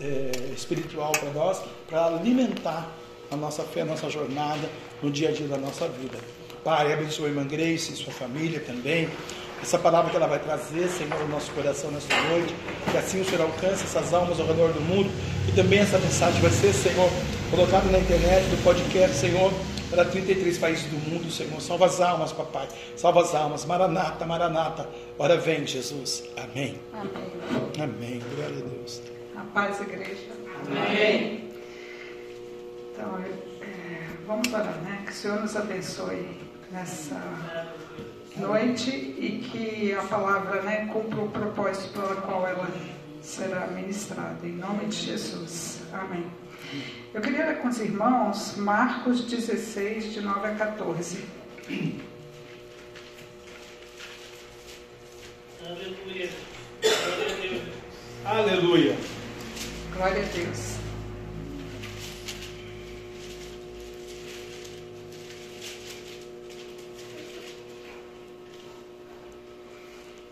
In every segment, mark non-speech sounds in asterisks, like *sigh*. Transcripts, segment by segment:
é, espiritual para nós, para alimentar a nossa fé, a nossa jornada no dia a dia da nossa vida. Pai, abençoe a irmã Grace e sua família também. Essa palavra que ela vai trazer, Senhor, no nosso coração nesta noite, que assim o Senhor alcance essas almas ao redor do mundo, e também essa mensagem vai ser, Senhor, colocada na internet, do podcast, Senhor, para 33 países do mundo, Senhor. Salva as almas, papai. Salva as almas. Maranata, Maranata. Ora vem, Jesus. Amém. Amém. Amém. Glória a Deus. A paz, igreja. Amém. Então, é, vamos orar, né? Que o Senhor nos abençoe nessa noite e que a palavra né, cumpra o propósito pelo qual ela será ministrada. Em nome de Jesus. Amém. Eu queria ler com os irmãos Marcos 16, de 9 a 14. Aleluia. Aleluia. Glória a Deus.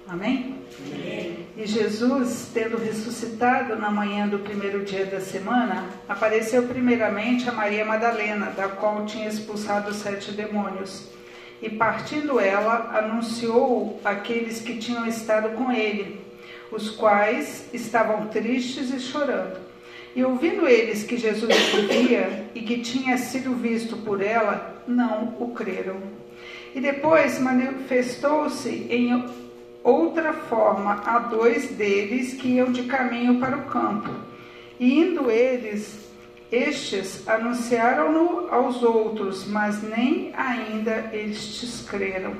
Amém? E Jesus, tendo ressuscitado na manhã do primeiro dia da semana, apareceu primeiramente a Maria Madalena, da qual tinha expulsado sete demônios. E partindo ela, anunciou aqueles que tinham estado com ele, os quais estavam tristes e chorando. E ouvindo eles que Jesus vivia e que tinha sido visto por ela, não o creram. E depois manifestou-se em outra forma a dois deles que iam de caminho para o campo. E indo eles, estes anunciaram-no aos outros, mas nem ainda estes creram.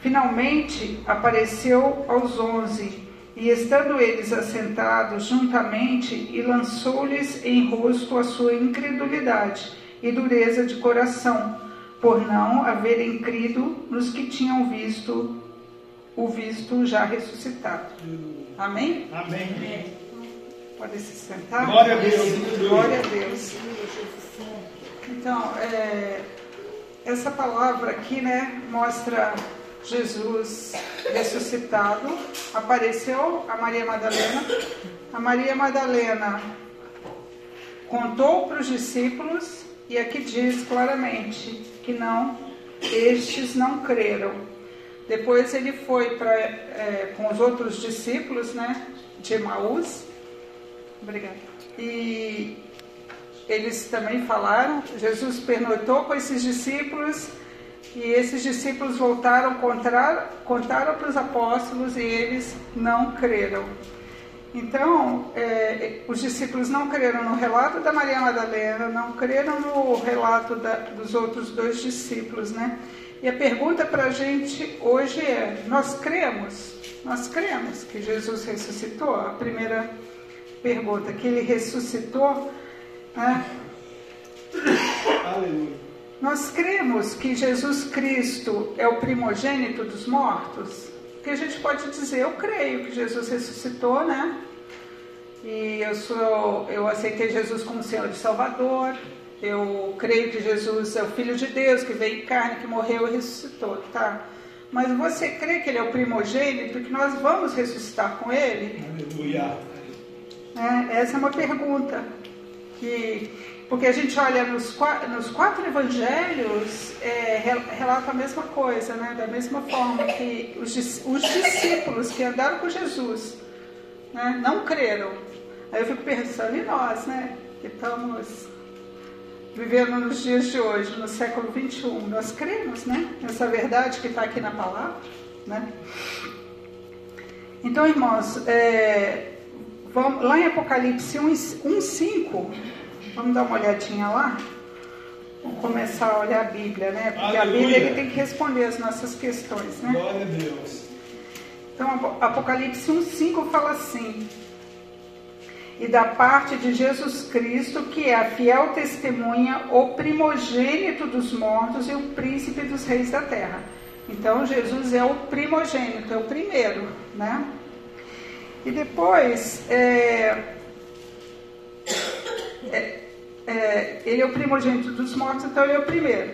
Finalmente apareceu aos onze, e estando eles assentados juntamente, e lançou-lhes em rosto a sua incredulidade e dureza de coração, por não haverem crido nos que tinham visto o visto já ressuscitado. Amém? Amém. Pode se sentar? Glória a Deus. Glória a Deus. Então, é, essa palavra aqui, né, mostra Jesus ressuscitado. Apareceu a Maria Madalena. A Maria Madalena contou para os discípulos e aqui diz claramente que não, estes não creram. Depois ele foi pra, é, com os outros discípulos, né, de Emaús. Obrigada. E eles também falaram, Jesus pernoitou com esses discípulos e esses discípulos voltaram, contaram, contaram para os apóstolos e eles não creram. Então, é, os discípulos não creram no relato da Maria Madalena, não creram no relato da, dos outros dois discípulos, né? E a pergunta para a gente hoje é: nós cremos? Nós cremos que Jesus ressuscitou? A primeira pergunta, que ele ressuscitou. Né? Aleluia. Nós cremos que Jesus Cristo é o primogênito dos mortos? Porque a gente pode dizer, eu creio que Jesus ressuscitou, né? E eu sou, eu aceitei Jesus como Senhor e Salvador. Eu creio que Jesus é o Filho de Deus, que veio em carne, que morreu e ressuscitou, tá? Mas você crê que ele é o primogênito, que nós vamos ressuscitar com ele? Aleluia. É, essa é uma pergunta que porque a gente olha nos, nos quatro evangelhos, é, relata a mesma coisa, né? da mesma forma que os, os discípulos que andaram com Jesus né? não creram. Aí eu fico pensando em nós, né? que estamos vivendo nos dias de hoje, no século 21. Nós cremos né? nessa verdade que está aqui na palavra. Né? Então, irmãos, é, vamos, lá em Apocalipse 1,5. Vamos dar uma olhadinha lá? Vamos começar a olhar a Bíblia, né? Porque Aleluia. a Bíblia ele tem que responder as nossas questões, né? Glória a Deus. Então, Apocalipse 1,5 fala assim: E da parte de Jesus Cristo, que é a fiel testemunha, o primogênito dos mortos e o príncipe dos reis da terra. Então, Jesus é o primogênito, é o primeiro, né? E depois, é, é, é, ele é o primogênito dos mortos, então ele é o primeiro.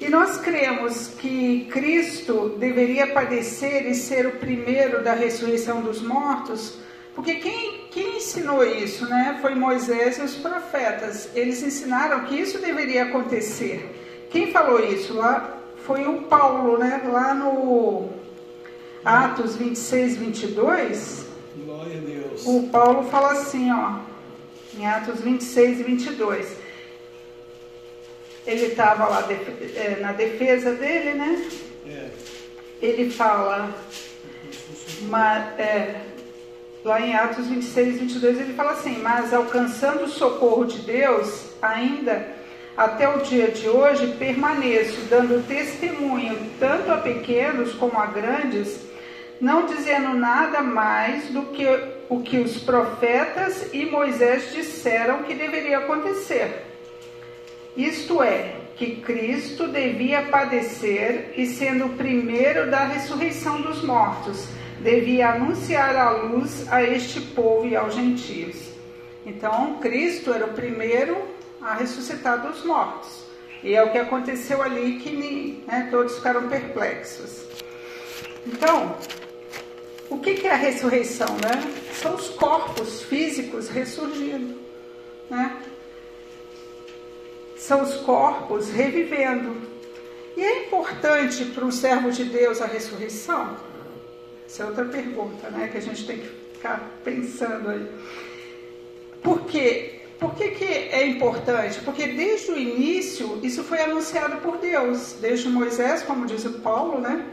E nós cremos que Cristo deveria padecer e ser o primeiro da ressurreição dos mortos, porque quem quem ensinou isso, né? Foi Moisés e os profetas. Eles ensinaram que isso deveria acontecer. Quem falou isso lá foi o Paulo, né? Lá no Atos 26, 22. Glória a Deus. O Paulo fala assim, ó, em Atos 26 e 22. Ele estava lá é, na defesa dele, né? É. Ele fala, mas, é, lá em Atos 26 e 22, ele fala assim: Mas alcançando o socorro de Deus, ainda até o dia de hoje permaneço, dando testemunho tanto a pequenos como a grandes, não dizendo nada mais do que o que os profetas e Moisés disseram que deveria acontecer. Isto é, que Cristo devia padecer e, sendo o primeiro da ressurreição dos mortos, devia anunciar a luz a este povo e aos gentios. Então, Cristo era o primeiro a ressuscitar dos mortos. E é o que aconteceu ali que né, todos ficaram perplexos. Então, o que, é a ressurreição? Né? São os corpos físicos ressurgindo. Né? São os corpos revivendo. E é importante para um servo de Deus a ressurreição? Essa é outra pergunta, né? Que a gente tem que ficar pensando aí. Por quê? Por que, que é importante? Porque desde o início isso foi anunciado por Deus, desde Moisés, como diz o Paulo, né?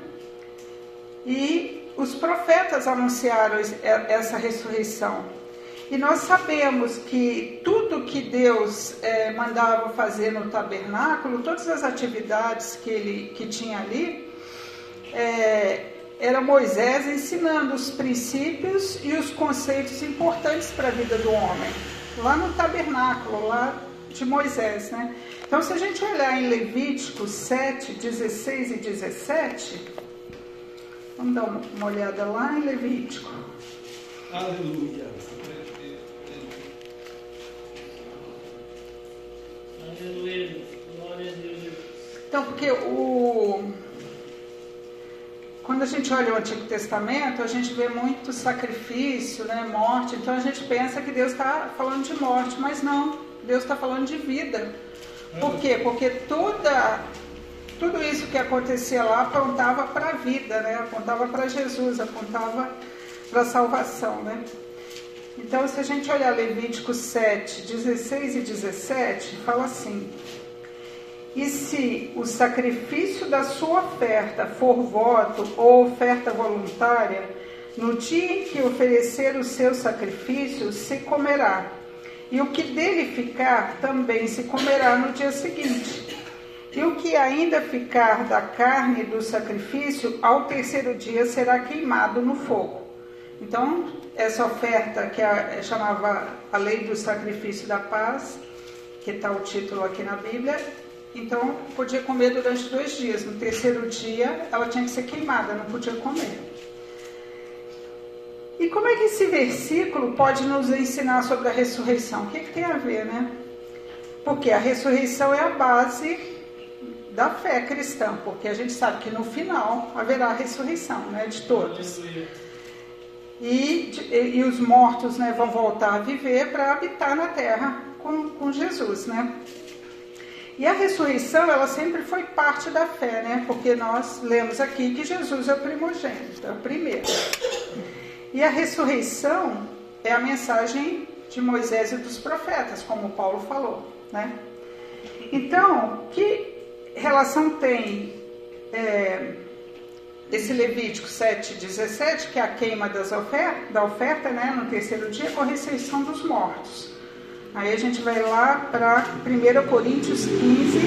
E os profetas anunciaram essa ressurreição. E nós sabemos que tudo que Deus é, mandava fazer no tabernáculo, todas as atividades que ele que tinha ali, é, era Moisés ensinando os princípios e os conceitos importantes para a vida do homem, lá no tabernáculo, lá de Moisés, né? Então, se a gente olhar em Levítico 7, 16 e 17, vamos dar uma olhada lá em Levítico. Aleluia. Aleluia. Glória a Deus. Então, porque o quando a gente olha o Antigo Testamento, a gente vê muito sacrifício, né, morte. Então a gente pensa que Deus está falando de morte, mas não. Deus está falando de vida. Por quê? Porque toda, tudo isso que acontecia lá apontava para a vida, né? apontava para Jesus, apontava para a salvação. Né? Então, se a gente olhar Levítico 7, 16 e 17, fala assim: e se o sacrifício da sua oferta for voto ou oferta voluntária, no dia em que oferecer o seu sacrifício, se comerá. E o que dele ficar também se comerá no dia seguinte. E o que ainda ficar da carne do sacrifício, ao terceiro dia será queimado no fogo. Então, essa oferta que a, chamava a lei do sacrifício da paz, que está o título aqui na Bíblia, então, podia comer durante dois dias. No terceiro dia, ela tinha que ser queimada, não podia comer. E como é que esse versículo pode nos ensinar sobre a ressurreição? O que, que tem a ver, né? Porque a ressurreição é a base da fé cristã, porque a gente sabe que no final haverá ressurreição né, de todos. E, e, os mortos né, vão voltar a viver para habitar na terra com, com Jesus, né? E a ressurreição, ela sempre foi parte da fé, né? Porque nós lemos aqui que Jesus é o primogênito, é o primeiro. E a ressurreição é a mensagem de Moisés e dos profetas, como Paulo falou, né? Então, que relação tem é, esse Levítico 7,17, que é a queima das oferta, da oferta, né, no terceiro dia, com a ressurreição dos mortos? Aí a gente vai lá para 1 Coríntios 15,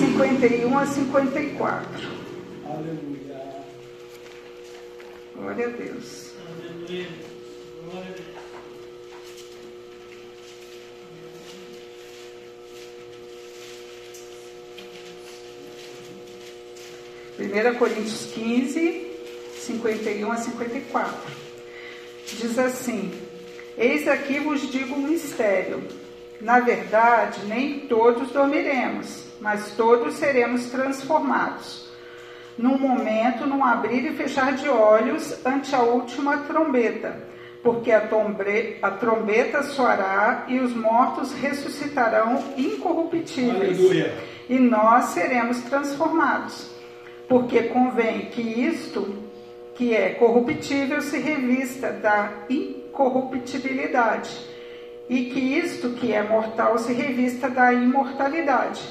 51 a 54. Aleluia. Glória a Deus. Aleluia. Glória a Deus. 1 Coríntios 15, 51 a 54. Diz assim: Eis aqui vos digo um mistério. Na verdade, nem todos dormiremos, mas todos seremos transformados. Num momento, num abrir e fechar de olhos, ante a última trombeta. porque a, tombre, a trombeta soará e os mortos ressuscitarão incorruptíveis. Aleluia. E nós seremos transformados. Porque convém que isto, que é corruptível, se revista da incorruptibilidade, e que isto, que é mortal, se revista da imortalidade.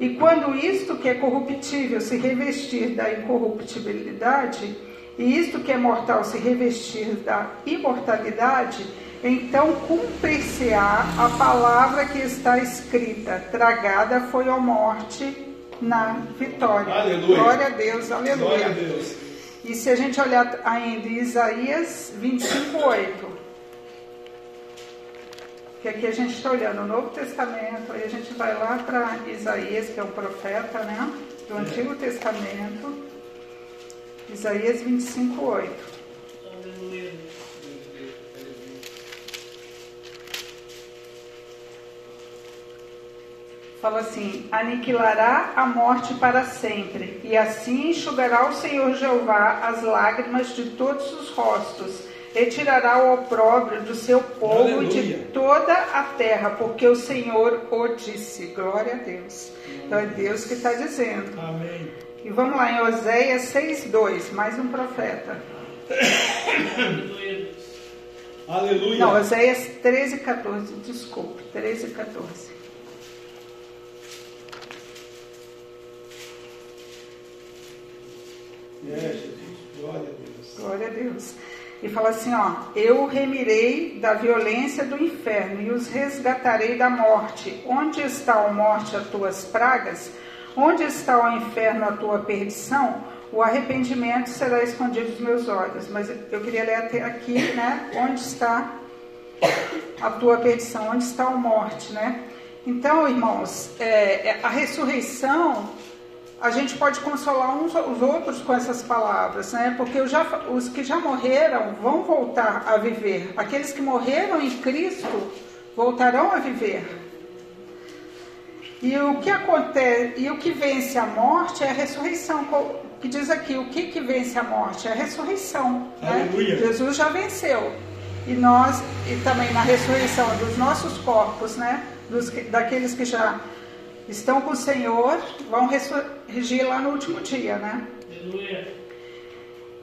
E quando isto que é corruptível se revestir da incorruptibilidade, e isto que é mortal se revestir da imortalidade, então cumprir-se-á a palavra que está escrita: tragada foi a morte na vitória. Aleluia. Glória a Deus, aleluia. Glória a Deus. E se a gente olhar ainda em Isaías 25, 8, que aqui a gente está olhando o Novo Testamento, aí a gente vai lá para Isaías, que é um profeta, né? Do Antigo Testamento. Isaías 25, 8. Fala assim: aniquilará a morte para sempre, e assim enxugará o Senhor Jeová as lágrimas de todos os rostos, retirará o opróbrio do seu povo e de toda a terra, porque o Senhor o disse. Glória a Deus. Então é Deus que está dizendo. Amém. E vamos lá em Oséias 6,2, mais um profeta. Aleluia. *coughs* Aleluia. Não, Oséias 13, 14, desculpe, 13, 14. É, Jesus. Glória a Deus. Glória a Deus. E fala assim, ó, eu o remirei da violência do inferno e os resgatarei da morte. Onde está, ó morte, as tuas pragas? Onde está, ó inferno, a tua perdição? O arrependimento será escondido dos meus olhos. Mas eu queria ler até aqui, né? Onde está a tua perdição? Onde está a morte, né? Então, irmãos, é, é, a ressurreição a gente pode consolar uns os outros com essas palavras, né? Porque os, já, os que já morreram vão voltar a viver. Aqueles que morreram em Cristo voltarão a viver. E o que acontece, e o que vence a morte é a ressurreição. Que diz aqui, o que, que vence a morte? É a ressurreição. Né? Jesus já venceu. E nós, e também na ressurreição dos nossos corpos, né? Dos, que- daqueles que já estão com o Senhor, vão ressurgir lá no último dia, né? Aleluia.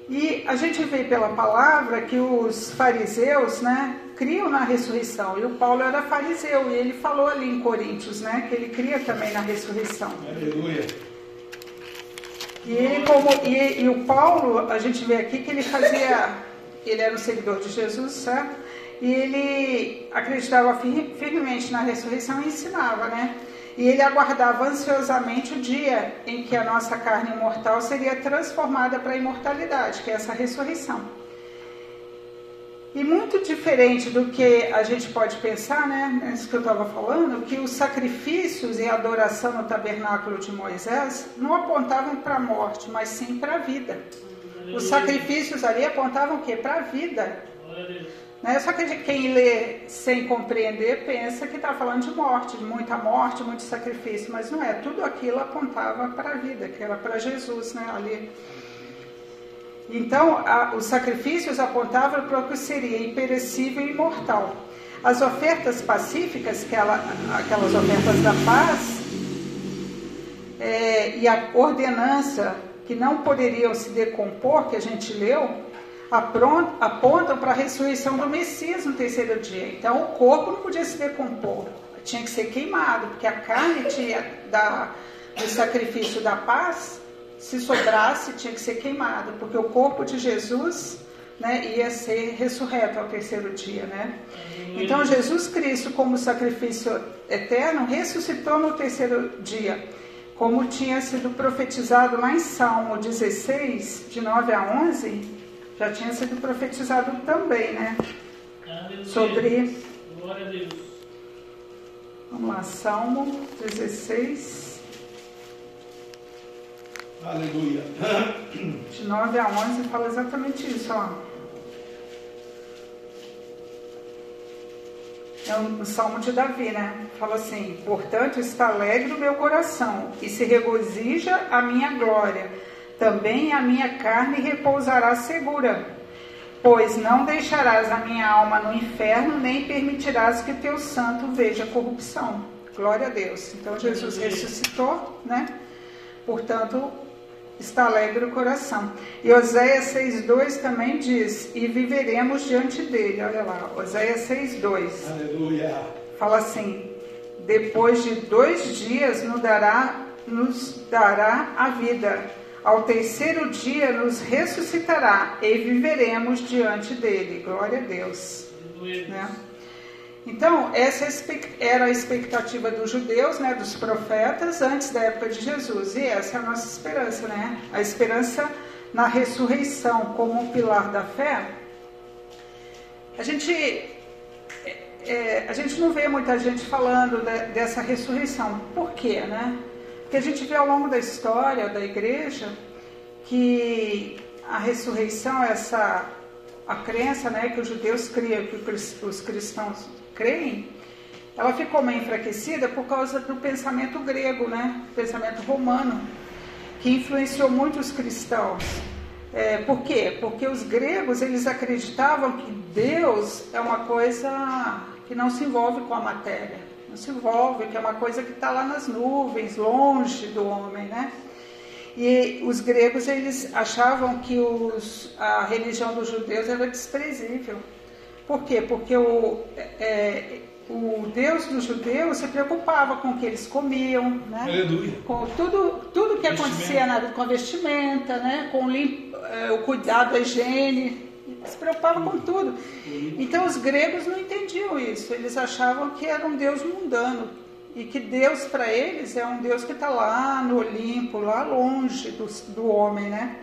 E a gente vê pela palavra que os fariseus, né, criam na ressurreição. E o Paulo era fariseu e ele falou ali em Coríntios, né, que ele cria também na ressurreição. Aleluia. E ele como e, e o Paulo, a gente vê aqui que ele fazia, ele era um seguidor de Jesus, certo? E ele acreditava fir- firmemente na ressurreição e ensinava, né? E ele aguardava ansiosamente o dia em que a nossa carne imortal seria transformada para a imortalidade, que é essa ressurreição. E muito diferente do que a gente pode pensar, né? Isso que eu estava falando, que os sacrifícios e a adoração no tabernáculo de Moisés não apontavam para a morte, mas sim para a vida. Os sacrifícios ali apontavam o quê? Para a vida. Né? Só que quem lê sem compreender pensa que está falando de morte, de muita morte, muito sacrifício, mas não é. Tudo aquilo apontava para a vida, que era para Jesus, né? Ali. Então, a- os sacrifícios apontavam para o que seria imperecível e imortal. As ofertas pacíficas, que ela- aquelas ofertas da paz, é, e a ordenança que não poderiam se decompor, que a gente leu, apontam para a ressurreição do Messias no terceiro dia. Então, o corpo não podia se decompor, tinha que ser queimado, porque a carne tinha da, do sacrifício da paz, se sobrasse, tinha que ser queimado, porque o corpo de Jesus né, ia ser ressurreto ao terceiro dia. Né? Então, Jesus Cristo, como sacrifício eterno, ressuscitou no terceiro dia, como tinha sido profetizado lá em Salmo 16, de 9 a 11, já tinha sido profetizado também, né? Aleluia. Sobre, Glória a Deus. vamos lá, Salmo 16, Aleluia. de 9 a 11, fala exatamente isso, ó. É o Salmo de Davi, né? Fala assim: Portanto, está alegre o meu coração e se regozija a minha glória. Também a minha carne repousará segura, Pois não deixarás a minha alma no inferno, nem permitirás que teu santo veja corrupção. Glória a Deus. Então Jesus ressuscitou, né? Portanto, está alegre o coração. E Oséias 6,2 também diz: E viveremos diante dele. Olha lá, Oséias 6,2. Aleluia. Fala assim: Depois de dois dias nos dará, nos dará a vida. Ao terceiro dia nos ressuscitará e viveremos diante dele. Glória a Deus. Né? Então, essa expec- era a expectativa dos judeus, né, dos profetas, antes da época de Jesus. E essa é a nossa esperança, né? A esperança na ressurreição como um pilar da fé. A gente, é, é, a gente não vê muita gente falando de- dessa ressurreição. Por quê, né? Porque a gente vê ao longo da história da igreja que a ressurreição, essa a crença né, que os judeus criam, que os os cristãos creem, ela ficou meio enfraquecida por causa do pensamento grego, né, pensamento romano, que influenciou muito os cristãos. É, por quê? Porque os gregos eles acreditavam que Deus é uma coisa que não se envolve com a matéria, não se envolve, que é uma coisa que está lá nas nuvens, longe do homem, né? E os gregos eles achavam que os, a religião dos judeus era desprezível. Por quê? Porque o, é, o Deus dos judeus se preocupava com o que eles comiam, né? Aleluia. com tudo, tudo que acontecia na, com a vestimenta, né? com o, lim- eh, o cuidado, a higiene, se preocupava com tudo. Então os gregos não entendiam isso, eles achavam que era um Deus mundano e que Deus para eles é um Deus que está lá no Olimpo, lá longe do, do homem, né?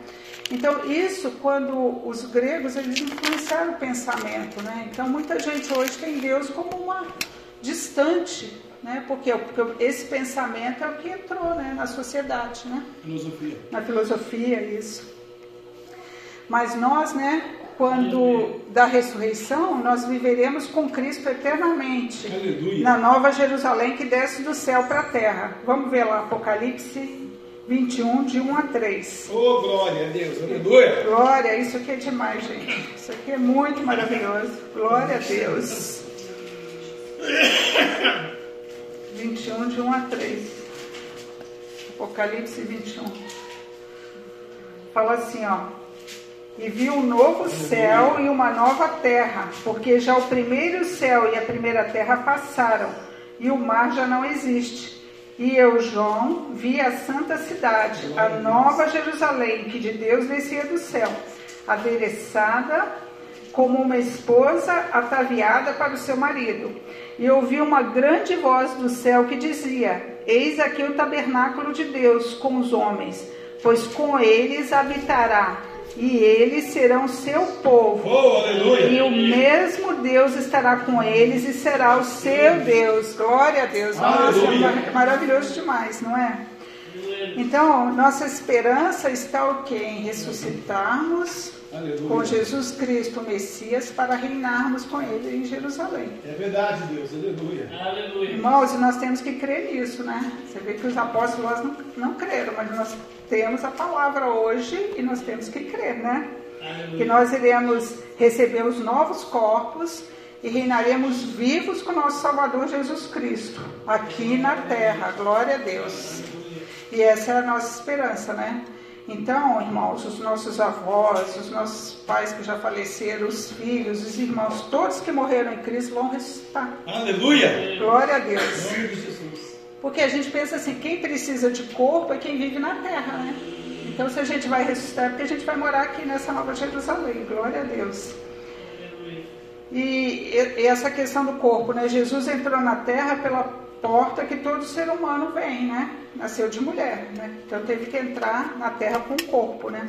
Então isso quando os gregos eles influenciaram o pensamento, né? Então muita gente hoje tem Deus como uma distante, né? Porque, porque esse pensamento é o que entrou, né, na sociedade, né? Filosofia. na filosofia isso. Mas nós, né, quando da ressurreição, nós viveremos com Cristo eternamente. Aleluia. Na nova Jerusalém que desce do céu para a terra. Vamos ver lá Apocalipse 21 de 1 a 3. Oh, glória a Deus. Aleluia. Glória, isso aqui é demais, gente. Isso aqui é muito maravilhoso. Glória a Deus. 21 de 1 a 3. Apocalipse 21. Fala assim, ó. E viu um novo céu e uma nova terra, porque já o primeiro céu e a primeira terra passaram, e o mar já não existe. E eu, João, vi a santa cidade, a nova Jerusalém, que de Deus descia do céu, adereçada como uma esposa ataviada para o seu marido. E ouvi uma grande voz do céu que dizia: Eis aqui o tabernáculo de Deus com os homens, pois com eles habitará, e eles serão seu povo. Oh. E o mesmo Deus estará com eles e será o seu Deus. Glória a Deus. Nossa, é maravilhoso demais, não é? Então, nossa esperança está o quê? Em ressuscitarmos Aleluia. com Jesus Cristo, o Messias, para reinarmos com Ele em Jerusalém. É verdade, Deus. Aleluia. Aleluia. Irmãos, e nós temos que crer nisso, né? Você vê que os apóstolos não, não creram, mas nós temos a palavra hoje e nós temos que crer, né? Que Aleluia. nós iremos receber os novos corpos e reinaremos vivos com nosso Salvador Jesus Cristo, aqui na terra. Glória a Deus. E essa é a nossa esperança, né? Então, irmãos, os nossos avós, os nossos pais que já faleceram, os filhos, os irmãos, todos que morreram em Cristo vão ressuscitar. Aleluia. Glória a Deus. nome de Jesus. Porque a gente pensa assim, quem precisa de corpo é quem vive na terra, né? Então se a gente vai ressuscitar, é porque a gente vai morar aqui nessa nova Jerusalém. Glória a Deus. E, e essa questão do corpo, né? Jesus entrou na terra pela porta que todo ser humano vem, né? Nasceu de mulher, né? Então teve que entrar na terra com o corpo, né?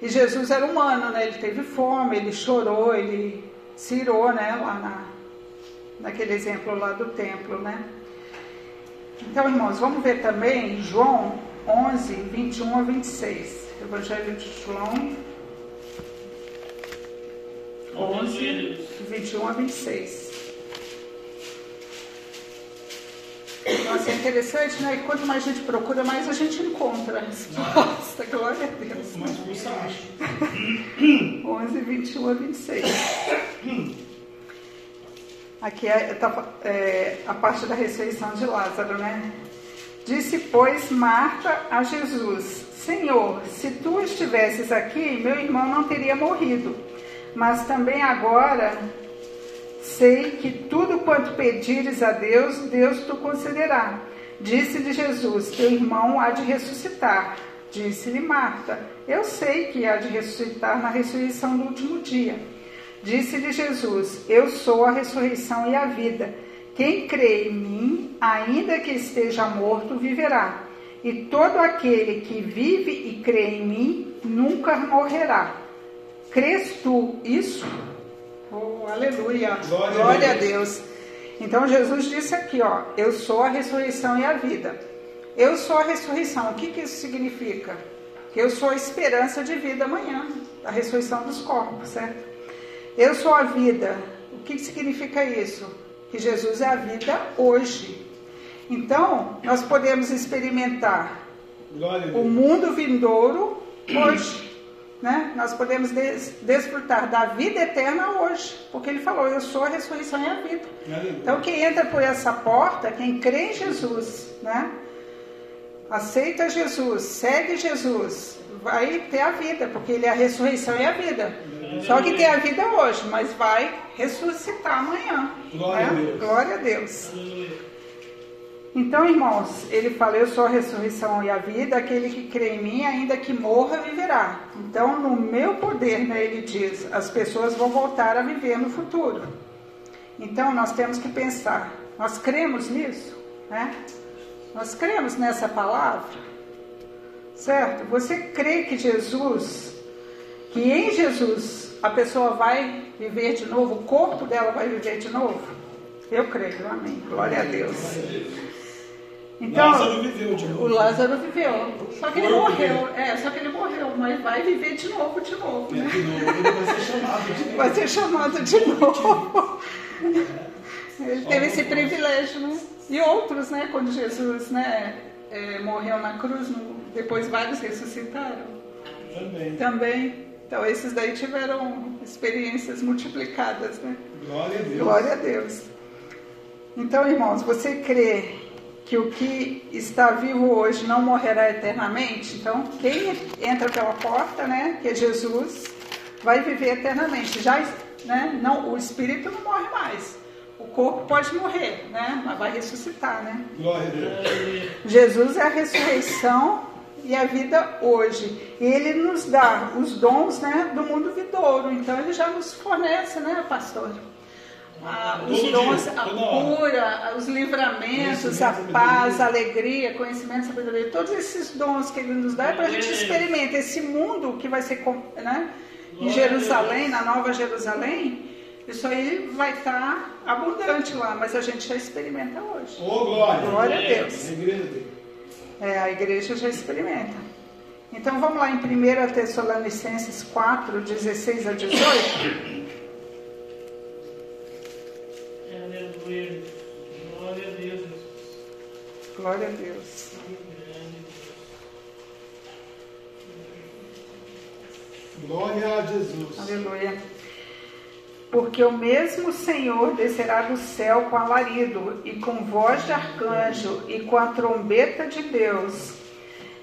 E Jesus era humano, né? Ele teve fome, ele chorou, ele cirou, né? Lá na, naquele exemplo lá do templo, né? Então, irmãos, vamos ver também João 11, 21 a 26. Evangelho de João 11, 21 a 26. Nossa, é interessante, né? E quanto mais a gente procura, mais a gente encontra respostas. resposta. *laughs* Glória a Deus. Uma expulsão. 11, 21 a 26. Aqui é, tá, é, a parte da ressurreição de Lázaro, né? Disse, pois, Marta a Jesus: Senhor, se tu estivesses aqui, meu irmão não teria morrido. Mas também agora sei que tudo quanto pedires a Deus, Deus tu concederá. Disse-lhe Jesus: Teu irmão há de ressuscitar. Disse-lhe Marta: Eu sei que há de ressuscitar na ressurreição do último dia. Disse-lhe Jesus: Eu sou a ressurreição e a vida. Quem crê em mim, ainda que esteja morto, viverá. E todo aquele que vive e crê em mim, nunca morrerá. Crês tu isso? Oh, aleluia. Glória, Glória a a Deus. Então Jesus disse aqui, ó, eu sou a ressurreição e a vida. Eu sou a ressurreição. O que, que isso significa? Que eu sou a esperança de vida amanhã, a ressurreição dos corpos, certo? Eu sou a vida. O que, que significa isso? Que Jesus é a vida hoje. Então, nós podemos experimentar o Deus. mundo vindouro hoje. Né? Nós podemos des desfrutar da vida eterna hoje, porque ele falou: Eu sou a ressurreição e a vida. Aleluia. Então, quem entra por essa porta, quem crê em Jesus, né? aceita Jesus, segue Jesus, vai ter a vida, porque ele é a ressurreição e a vida. Só que tem a vida hoje, mas vai ressuscitar amanhã. Glória né? a Deus. Glória a Deus. Aleluia. Então, irmãos, ele fala: Eu sou a ressurreição e a vida, aquele que crê em mim, ainda que morra, viverá. Então, no meu poder, né, ele diz, as pessoas vão voltar a viver no futuro. Então, nós temos que pensar: nós cremos nisso? Né? Nós cremos nessa palavra? Certo? Você crê que Jesus, que em Jesus a pessoa vai viver de novo, o corpo dela vai viver de novo? Eu creio, amém. Glória a Deus. Então, Lázaro viveu de novo. o Lázaro viveu. Só que ele morreu. É, só que ele morreu, mas vai viver de novo, de novo, É, né? de novo, ele vai ser chamado de novo. Vai ser chamado de novo. Ele teve esse privilégio, né? E outros, né? Quando Jesus, né, é, morreu na cruz, depois vários ressuscitaram Também. também. Então esses daí tiveram experiências multiplicadas, né? Glória a Deus. Glória a Deus. Então, irmãos, você crê que o que está vivo hoje não morrerá eternamente? Então, quem entra pela porta, né, que é Jesus, vai viver eternamente. Já, né, não, o espírito não morre mais. O corpo pode morrer, né, mas vai ressuscitar, né? Glória a Deus. Aleluia. Jesus é a ressurreição e a vida hoje. E ele nos dá os dons né, do mundo vidouro. Então ele já nos fornece, né, pastor? Ah, os Todo dons, dia, a cura, os livramentos, a paz, a alegria, conhecimento, sabedoria, todos esses dons que ele nos dá é para a gente experimentar esse mundo que vai ser né, em a Jerusalém, na Nova Jerusalém. Isso aí vai estar abundante lá, mas a gente já experimenta hoje. Ô, glória. Glória a Deus. A. É, a igreja já experimenta. Então vamos lá em 1 Tessalonicenses 4, 16 a 18. Aleluia. Glória a Deus. Jesus. Glória a Deus. Glória a Jesus. Aleluia. Porque o mesmo Senhor descerá do céu com alarido, e com voz de arcanjo, e com a trombeta de Deus.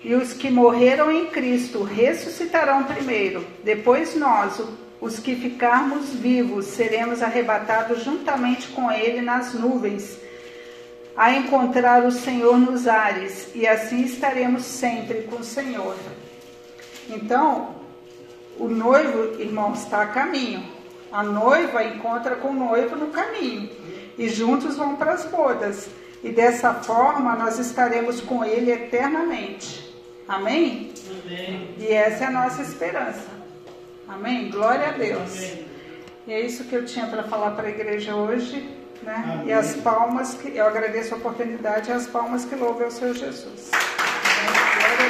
E os que morreram em Cristo ressuscitarão primeiro. Depois nós, os que ficarmos vivos, seremos arrebatados juntamente com Ele nas nuvens, a encontrar o Senhor nos ares, e assim estaremos sempre com o Senhor. Então, o noivo, irmãos, está a caminho. A noiva encontra com o noivo no caminho. E juntos vão para as bodas. E dessa forma nós estaremos com ele eternamente. Amém? Amém. E essa é a nossa esperança. Amém? Glória a Deus. Amém. E é isso que eu tinha para falar para a igreja hoje. Né? Amém. E as palmas que eu agradeço a oportunidade e as palmas que louvem ao Senhor Jesus. Glória a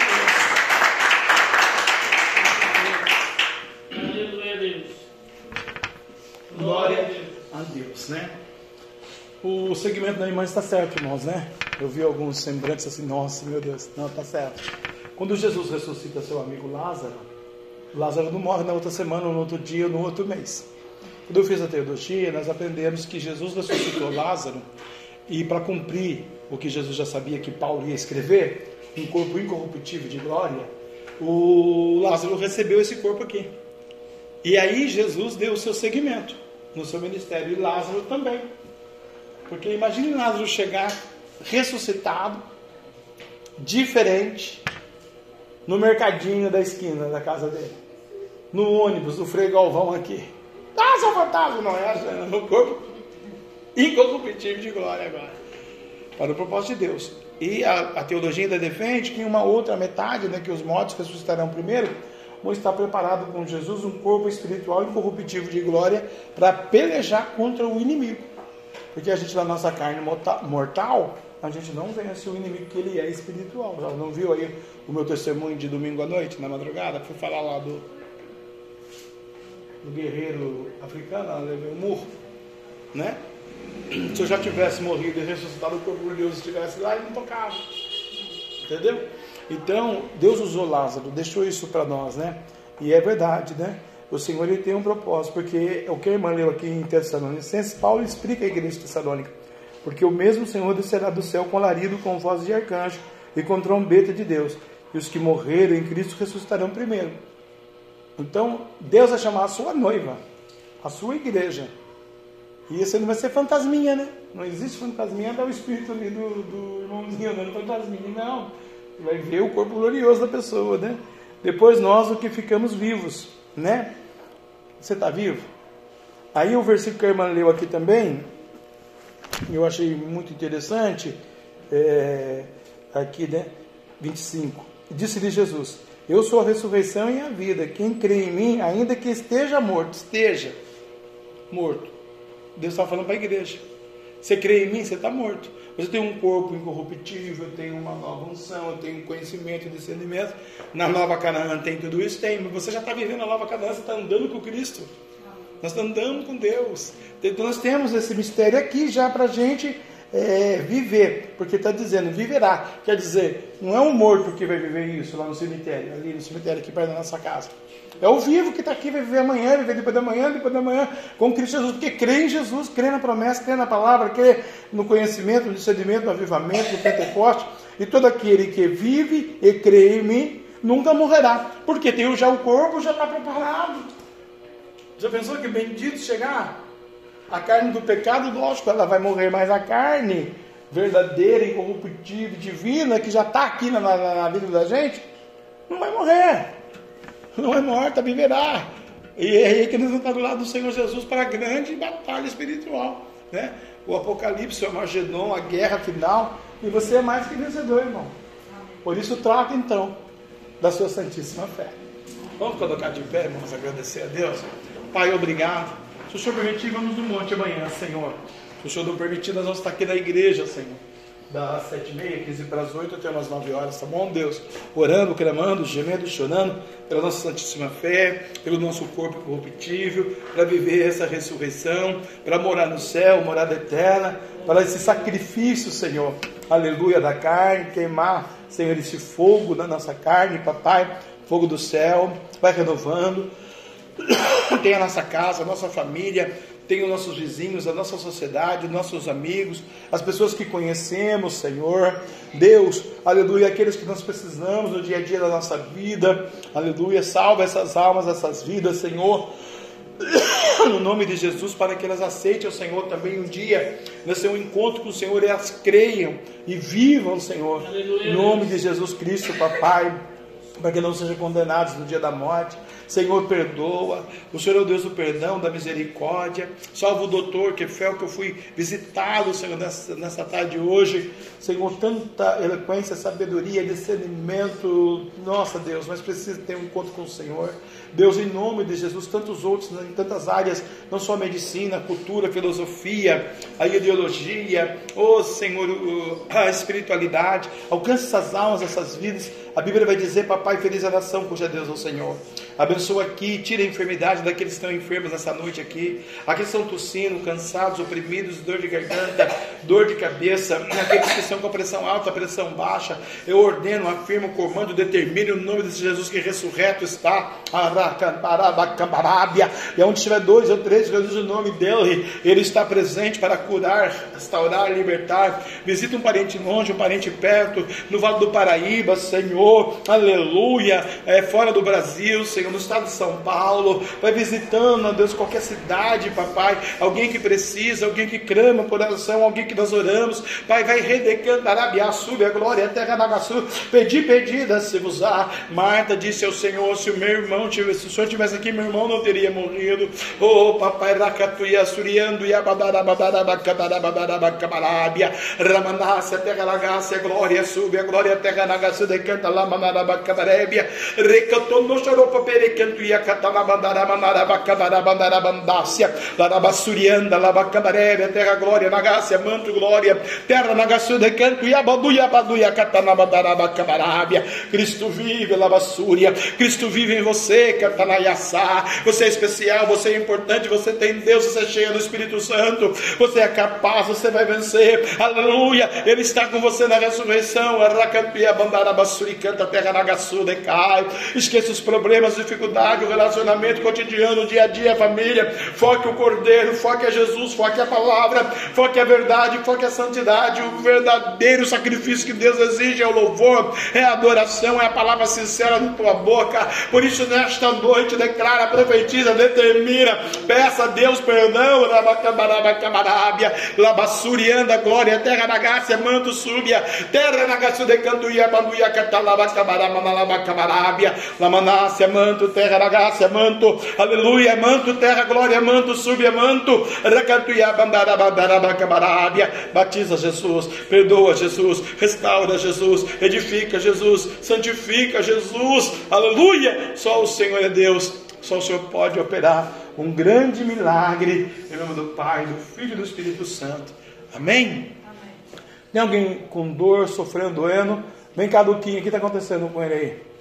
Deus. Aleluia, Deus. Glória a Deus, né? O segmento da irmã está certo, irmãos, né? Eu vi alguns semblantes assim, nossa, meu Deus, não, tá certo. Quando Jesus ressuscita seu amigo Lázaro, Lázaro não morre na outra semana, no outro dia, no outro mês. Eu fiz a teologia, nós aprendemos que Jesus ressuscitou Lázaro e para cumprir o que Jesus já sabia que Paulo ia escrever, um corpo incorruptível de glória, o Lázaro recebeu esse corpo aqui. E aí Jesus deu o seu segmento no seu ministério e Lázaro também. Porque imagine Lázaro chegar ressuscitado, diferente, no mercadinho da esquina da casa dele, no ônibus do Frei Galvão aqui. Ah, seu fantasma, não é? *laughs* No corpo incorruptível de glória agora. Para o propósito de Deus. E a, a teologia ainda defende que uma outra metade, né, que os mortos ressuscitarão primeiro, vão estar preparados com Jesus um corpo espiritual incorruptível de glória para pelejar contra o inimigo. Porque a gente, na nossa carne mortal, a gente não vence o inimigo que ele é espiritual. Já não viu aí o meu testemunho de domingo à noite, na madrugada? Fui falar lá do, do guerreiro africano, levei um murro, né? Se eu já tivesse morrido e ressuscitado, o corpo de Deus estivesse lá, ele não tocava. Entendeu? Então, Deus usou Lázaro, deixou isso para nós, né? E é verdade, né? O Senhor ele tem um propósito, porque o que a irmã leu aqui em Tessalonicenses, Paulo explica a igreja de Tessalônica. Porque o mesmo Senhor descerá do céu com alarido, com voz de arcanjo e com trombeta de Deus. E os que morreram em Cristo ressuscitarão primeiro. Então, Deus vai chamar a sua noiva, a sua igreja. E você não vai ser fantasminha, né? Não existe fantasminha, dá o espírito ali do, do irmãozinho, é fantasminha, não. Vai ver o corpo glorioso da pessoa, né? Depois nós, o que ficamos vivos, né? Você está vivo? Aí o versículo que a irmã leu aqui também, eu achei muito interessante, é, aqui, né? 25. Disse-lhe Jesus: Eu sou a ressurreição e a vida. Quem crê em mim, ainda que esteja morto, esteja morto. Deus está falando para a igreja. Você crê em mim, você está morto. Você tem um corpo incorruptível, tem uma nova unção, tem um conhecimento e discernimento. Na nova Canaã tem tudo isso? Tem, mas você já está vivendo a nova Canaã, você está andando com Cristo. Nós estamos andando com Deus. Então nós temos esse mistério aqui já para a gente é, viver, porque está dizendo viverá. Quer dizer, não é um morto que vai viver isso lá no cemitério, ali no cemitério aqui perto da nossa casa. É o vivo que está aqui, vai viver amanhã, viver depois da manhã, depois da manhã, com Cristo Jesus, porque crê em Jesus, crê na promessa, crê na palavra, crê no conhecimento, no discernimento, no avivamento, no Pentecoste, e todo aquele que vive e crê em mim, nunca morrerá, porque tem já o corpo, já está preparado. Já pensou que bendito chegar? A carne do pecado, lógico, ela vai morrer, mas a carne verdadeira, incorruptível, divina, que já está aqui na, na, na vida da gente, não vai morrer não é morta, viverá. E é aí que nós estar do lado do Senhor Jesus para a grande batalha espiritual. Né? O Apocalipse, o Armagedon, a guerra final. E você é mais que vencedor, irmão. Por isso, trata então da sua Santíssima Fé. Vamos colocar de pé, irmãos, agradecer a Deus. Pai, obrigado. Se o Senhor permitir, vamos no monte amanhã, Senhor. Se o Senhor não permitir, nós vamos estar aqui na igreja, Senhor das sete e meia, quinze para as oito até umas nove horas, tá bom, Deus? Orando, clamando, gemendo, chorando pela nossa santíssima fé, pelo nosso corpo corruptível, para viver essa ressurreição, para morar no céu, morada eterna, para esse sacrifício, Senhor, aleluia, da carne, queimar, Senhor, esse fogo na nossa carne, papai, fogo do céu, vai renovando, tem a nossa casa, a nossa família, tem os nossos vizinhos, a nossa sociedade, os nossos amigos, as pessoas que conhecemos, Senhor. Deus, aleluia, aqueles que nós precisamos no dia a dia da nossa vida, aleluia, salva essas almas, essas vidas, Senhor. *coughs* No nome de Jesus, para que elas aceitem o Senhor também um dia, no seu encontro com o Senhor, e elas creiam e vivam, Senhor. Em nome de Jesus Cristo, Papai para que não sejam condenados no dia da morte. Senhor, perdoa. O Senhor é o Deus do perdão, da misericórdia. Salva o doutor foi que eu fui visitá-lo, Senhor, nessa, nessa tarde hoje. Senhor, tanta eloquência, sabedoria, discernimento. Nossa, Deus, mas precisa ter um encontro com o Senhor. Deus, em nome de Jesus, tantos outros, né, em tantas áreas, não só medicina, cultura, filosofia, a ideologia, oh Senhor, a espiritualidade, alcance essas almas, essas vidas. A Bíblia vai dizer, papai, feliz a nação cuja Deus é o Senhor. Abençoa aqui, tira a enfermidade daqueles que estão enfermos nessa noite aqui. Aqueles que estão tossindo, cansados, oprimidos, dor de garganta, dor de cabeça. Aqueles que estão com pressão alta, pressão baixa. Eu ordeno, afirmo, comando, determino o nome desse Jesus que ressurreto está. E onde tiver dois ou três, Jesus o nome dele. Ele está presente para curar, restaurar, libertar. Visita um parente longe, um parente perto, no Vale do Paraíba, Senhor. Aleluia. É, fora do Brasil, Senhor Senhor, no estado de São Paulo, vai visitando, ó Deus, qualquer cidade, papai, alguém que precisa, alguém que clama por oração, alguém que nós oramos, Pai, vai redecando, Arabiá, sube a glória, a terra Nagaçu, pedi, pedida, se vos há. Marta disse ao Senhor, se o meu irmão tivesse, se o Senhor tivesse aqui, meu irmão não teria morrido. Oh, papai, Rakatuia, Suriando, Yabadarabadarabadarabadarabakabarabia, Ramanácia, terra Nagácia, glória, sube a glória, a terra Nagaçu, decanta lá, Manarabacabarébia, recantou chorou, perecantuia catalabandarabandarabacabarabandarabandácia, larabassurianda, labacabarebe, terra glória, nagácia, manto glória, terra de canto, iabaduia, baduia, catanabandarabacabarábia, Cristo vive, lavassúria, Cristo vive em você, catanaiaçá, você é especial, você é importante, você tem Deus, você é cheio do Espírito Santo, você é capaz, você vai vencer, aleluia, Ele está com você na ressurreição, arracantuia, canta, terra de cai, esqueça os problemas, dificuldades, o relacionamento cotidiano, o dia a dia, a família. Foque o Cordeiro, foque a Jesus, foque a palavra, foque a verdade, foque a santidade. O verdadeiro sacrifício que Deus exige é o louvor, é a adoração, é a palavra sincera da tua boca. Por isso, nesta noite, declara, profetiza, determina, peça a Deus perdão. Labassurianda, glória, terra da graça, manto súbia, terra da graça de canduia, banduia, catalaba, cabarama, nalaba, cabarábia, lamanácia, manto, terra da graça, manto, aleluia, manto, terra, glória, manto, subia, manto, bandara, cabarábia, batiza Jesus, perdoa Jesus, restaura Jesus, edifica Jesus, santifica Jesus, aleluia, só o Senhor é Deus, só o Senhor pode operar um grande milagre, em nome do Pai, do Filho e do Espírito Santo, amém? Tem alguém com dor, sofrendo, doendo? Vem cá, Duquinha, o que está acontecendo com ele aí?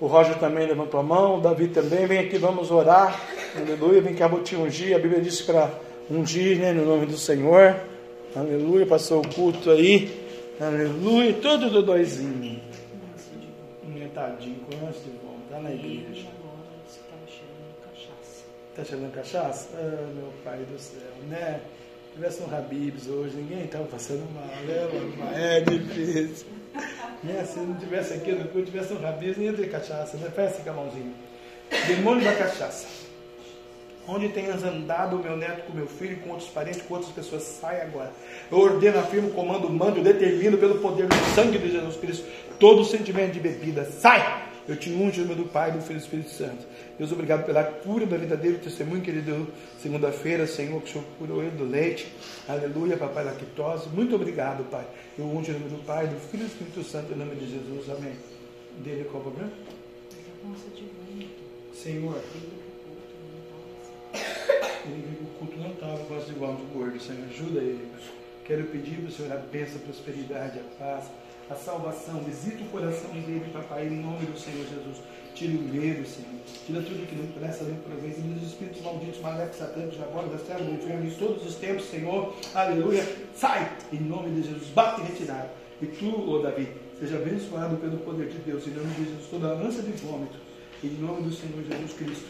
O Roger também levantou a mão, o Davi também. Vem aqui, vamos orar. Aleluia. Vem cá, vou te ungir. A Bíblia diz para ungir, né, no nome do Senhor. Aleluia. Passou o culto aí. Aleluia. Todo do doisinho. Tadinho, conhece de bom. Está na igreja. Está cheirando cachaça? Ah, meu pai do céu, né? Se tivesse um Habibs hoje, ninguém estava passando mal, né? É difícil. Né? Se não tivesse aqui no culto, tivesse um Habibs, nem ia ter cachaça, né? Esse mãozinho. Demônio da cachaça. Onde tenhas andado meu neto com meu filho, com outros parentes, com outras pessoas, sai agora. Eu ordeno, afirmo, comando, mando, determino pelo poder do sangue de Jesus Cristo, todo sentimento de bebida, sai! Eu te unjo nome do Pai, do Filho e do Espírito Santo. Deus, obrigado pela cura da vida dele, o testemunho que ele deu segunda-feira, Senhor, que o Senhor curou ele do leite. Aleluia, papai, lactose. Muito obrigado, Pai. Eu unjo no nome do Pai, do Filho e do Espírito Santo, em nome de Jesus. Amém. Dele qual o problema? Senhor. Ele viu que o culto não estava quase igual de gordo, Senhor. Ajuda ele. Quero pedir para o Senhor a bênção, a prosperidade, a paz a salvação. Visita o coração dele, papai, em nome do Senhor Jesus. Tire o medo, Senhor. Tira tudo que não presta, não provém. E os espíritos malditos, maléficos, satânicos, agora das trevas do inferno, todos os tempos, Senhor. Aleluia. Sai, em nome de Jesus. Bate e retirar. E tu, ó Davi, seja abençoado pelo poder de Deus. Em nome de Jesus, toda ânsia de vômito. Em nome do Senhor Jesus Cristo.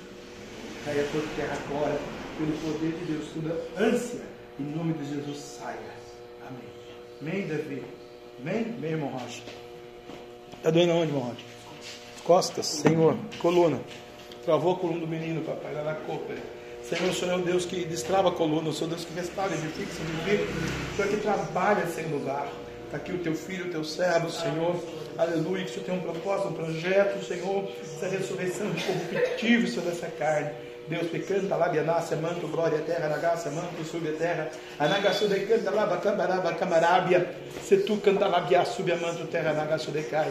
Caia toda terra agora, pelo poder de Deus. Toda ânsia, em nome de Jesus, saia. Amém. Amém, Davi. Amém? Amém, irmão Rocha. Está doendo onde, irmão Rocha? Costas, Senhor. Coluna. Travou a coluna do menino, papai, lá na copa. Senhor, o Senhor é o Deus que destrava a coluna, o Senhor é o Deus que restaura, edifica. O Senhor é que trabalha sem lugar. Está aqui o teu filho, o teu servo, Senhor. Aleluia, que o Senhor tem um propósito, um projeto, Senhor. Essa ressurreição de corruptível, Senhor, dessa carne. Deus que canta lá, Bianácia, manto, glória, terra, nagaça, manto, sube a terra, anagaçu de canta lá, bacambaraba, camarábia, se tu canta lá, biá, sube a manto, terra, nagaçu de cai,